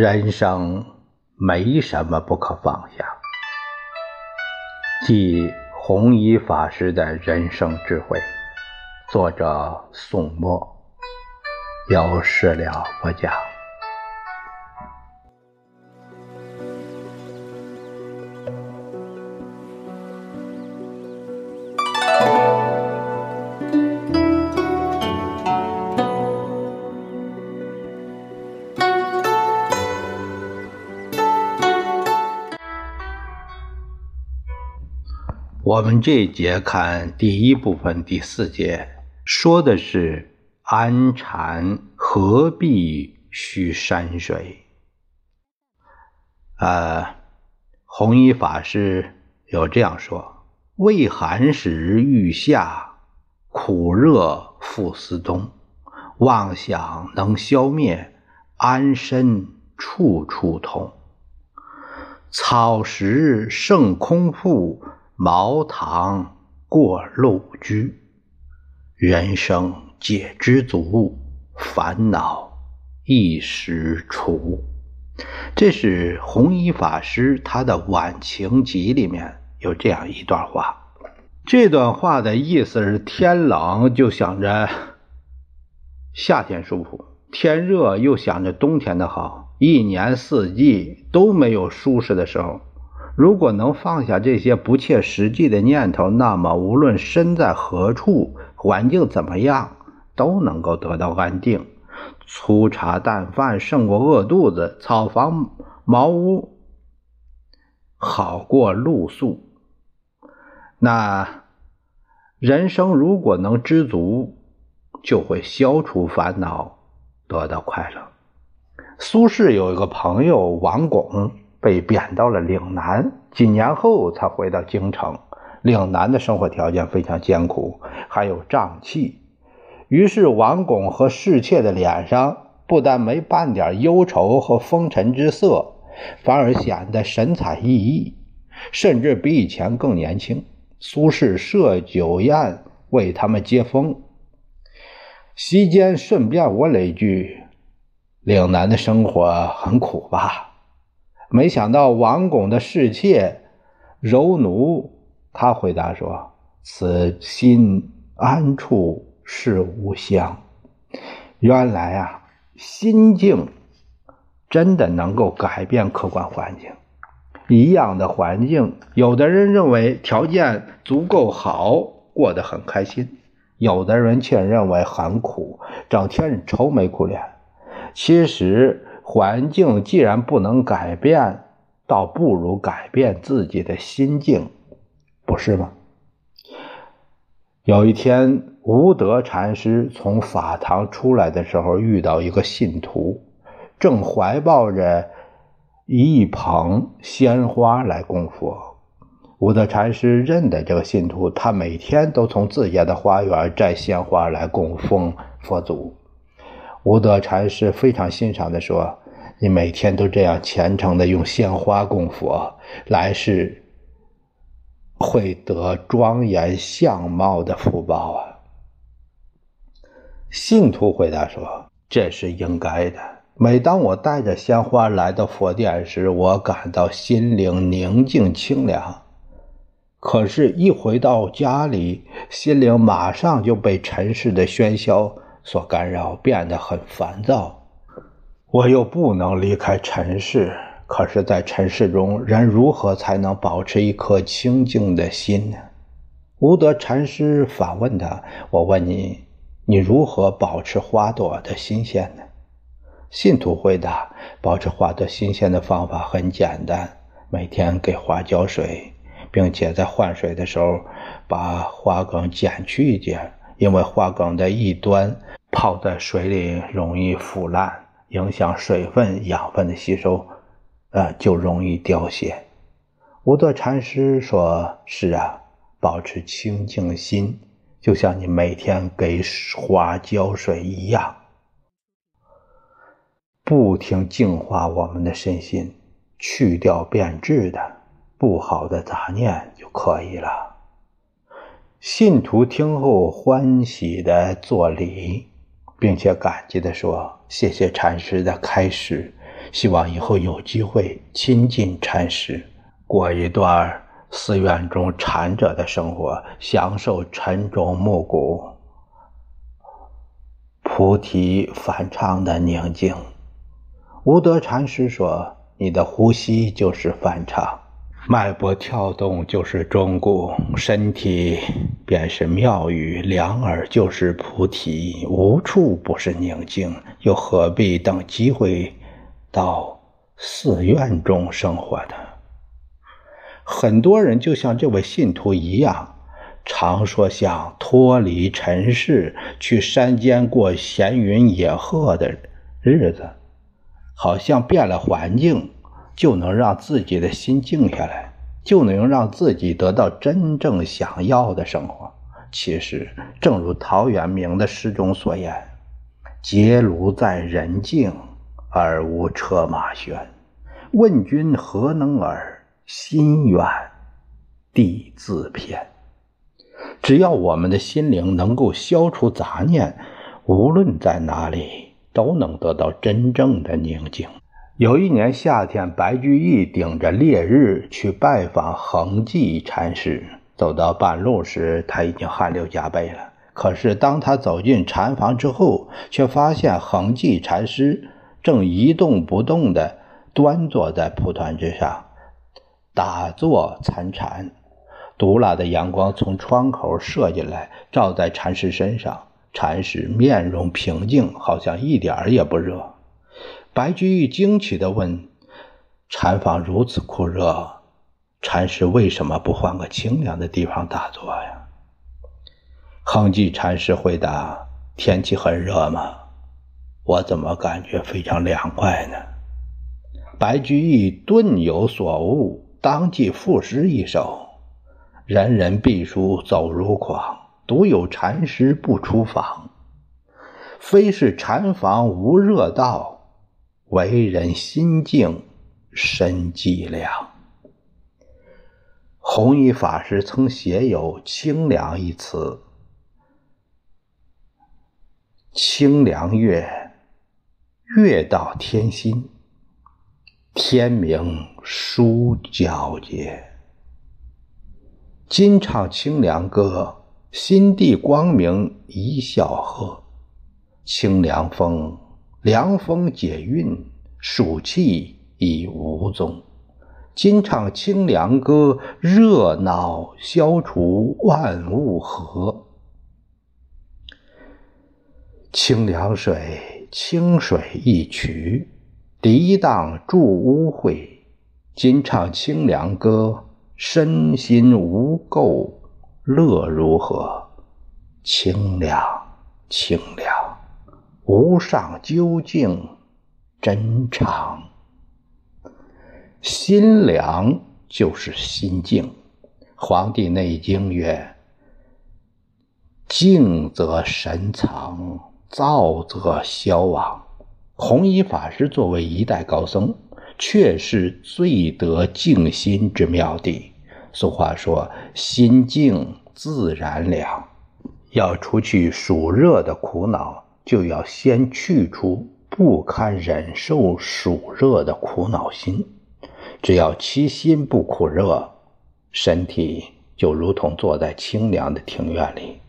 人生没什么不可放下。即弘一法师的人生智慧，作者宋墨，有事了不讲。我们这一节看第一部分第四节，说的是安禅何必须山水？呃，弘一法师有这样说：畏寒时欲夏，苦热复思冬。妄想能消灭，安身处处通。草食胜空腹。茅堂过路居，人生皆知足，烦恼一时除。这是弘一法师他的晚晴集里面有这样一段话。这段话的意思是：天冷就想着 夏天舒服，天热又想着冬天的好，一年四季都没有舒适的时候。如果能放下这些不切实际的念头，那么无论身在何处，环境怎么样，都能够得到安定。粗茶淡饭胜过饿肚子，草房茅屋好过露宿。那人生如果能知足，就会消除烦恼，得到快乐。苏轼有一个朋友王巩。被贬到了岭南，几年后才回到京城。岭南的生活条件非常艰苦，还有瘴气。于是王巩和侍妾的脸上不但没半点忧愁和风尘之色，反而显得神采奕奕，甚至比以前更年轻。苏轼设酒宴为他们接风，席间顺便问了一句：“岭南的生活很苦吧？”没想到王巩的侍妾柔奴，他回答说：“此心安处是吾乡。”原来啊，心境真的能够改变客观环境。一样的环境，有的人认为条件足够好，过得很开心；有的人却认为很苦，整天愁眉苦脸。其实。环境既然不能改变，倒不如改变自己的心境，不是吗？有一天，无德禅师从法堂出来的时候，遇到一个信徒，正怀抱着一捧鲜花来供佛。无德禅师认得这个信徒，他每天都从自家的花园摘鲜花来供奉佛祖。无德禅师非常欣赏的说：“你每天都这样虔诚的用鲜花供佛，来世会得庄严相貌的福报啊！”信徒回答说：“这是应该的。每当我带着鲜花来到佛殿时，我感到心灵宁静清凉；可是，一回到家里，心灵马上就被尘世的喧嚣。”所干扰，变得很烦躁。我又不能离开尘世，可是，在尘世中，人如何才能保持一颗清净的心呢？无德禅师反问他：“我问你，你如何保持花朵的新鲜呢？”信徒回答：“保持花朵新鲜的方法很简单，每天给花浇水，并且在换水的时候把花梗剪去一点，因为花梗的一端。”泡在水里容易腐烂，影响水分、养分的吸收，呃，就容易凋谢。无德禅师说：“是啊，保持清净心，就像你每天给花浇水一样，不停净化我们的身心，去掉变质的不好的杂念就可以了。”信徒听后欢喜的作礼。并且感激的说：“谢谢禅师的开示，希望以后有机会亲近禅师，过一段寺院中禅者的生活，享受晨钟暮鼓、菩提梵唱的宁静。无德禅师说：“你的呼吸就是梵唱。”脉搏跳动就是钟鼓，身体便是庙宇，两耳就是菩提，无处不是宁静，又何必等机会到寺院中生活的？很多人就像这位信徒一样，常说想脱离尘世，去山间过闲云野鹤的日子，好像变了环境。就能让自己的心静下来，就能让自己得到真正想要的生活。其实，正如陶渊明的诗中所言：“结庐在人境，而无车马喧。问君何能尔？心远地自偏。”只要我们的心灵能够消除杂念，无论在哪里，都能得到真正的宁静。有一年夏天，白居易顶着烈日去拜访恒济禅师。走到半路时，他已经汗流浃背了。可是，当他走进禅房之后，却发现恒济禅师正一动不动地端坐在蒲团之上，打坐参禅。毒辣的阳光从窗口射进来，照在禅师身上。禅师面容平静，好像一点儿也不热。白居易惊奇地问：“禅房如此酷热，禅师为什么不换个清凉的地方打坐呀？”恒寂禅师回答：“天气很热吗？我怎么感觉非常凉快呢？”白居易顿有所悟，当即赋诗一首：“人人避暑走如狂，独有禅师不出房。非是禅房无热道。”为人心静，身寂凉。弘一法师曾写有“清凉”一词。清凉月，月到天心，天明书皎洁。今唱清凉歌，心地光明一笑呵。清凉风。凉风解韵，暑气已无踪。今唱清凉歌，热闹消除万物和。清凉水，清水一渠，涤荡诸污秽。今唱清凉歌，身心无垢，乐如何？清凉，清凉。无上究竟真常，心凉就是心静。《黄帝内经》曰：“静则神藏，躁则消亡。”弘一法师作为一代高僧，却是最得静心之妙地。俗话说：“心静自然凉。”要除去暑热的苦恼。就要先去除不堪忍受暑热的苦恼心，只要其心不苦热，身体就如同坐在清凉的庭院里。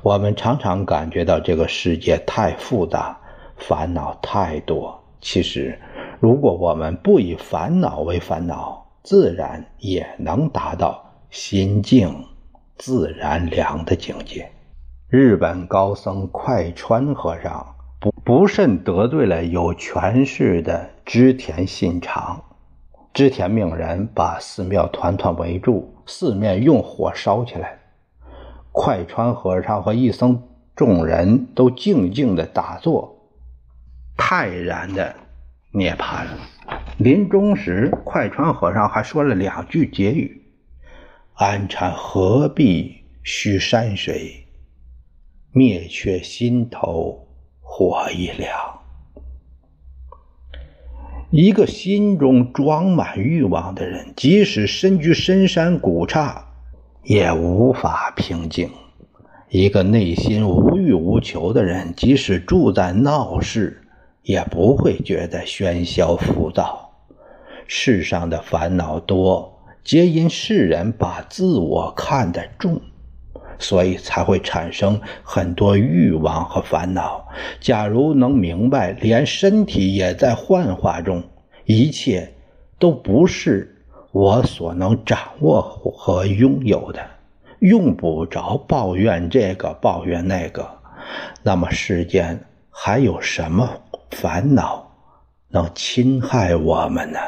我们常常感觉到这个世界太复杂，烦恼太多。其实，如果我们不以烦恼为烦恼，自然也能达到心静自然凉的境界。日本高僧快川和尚不不慎得罪了有权势的织田信长，织田命人把寺庙团团围住，四面用火烧起来。快川和尚和一僧众人都静静的打坐，泰然的涅槃。临终时，快川和尚还说了两句结语：“安禅何必须山水。”灭却心头火一凉。一个心中装满欲望的人，即使身居深山古刹，也无法平静；一个内心无欲无求的人，即使住在闹市，也不会觉得喧嚣浮躁。世上的烦恼多，皆因世人把自我看得重，所以才会产生很多欲望和烦恼。假如能明白，连身体也在幻化中，一切都不是我所能掌握和拥有的，用不着抱怨这个抱怨那个，那么世间还有什么烦恼能侵害我们呢？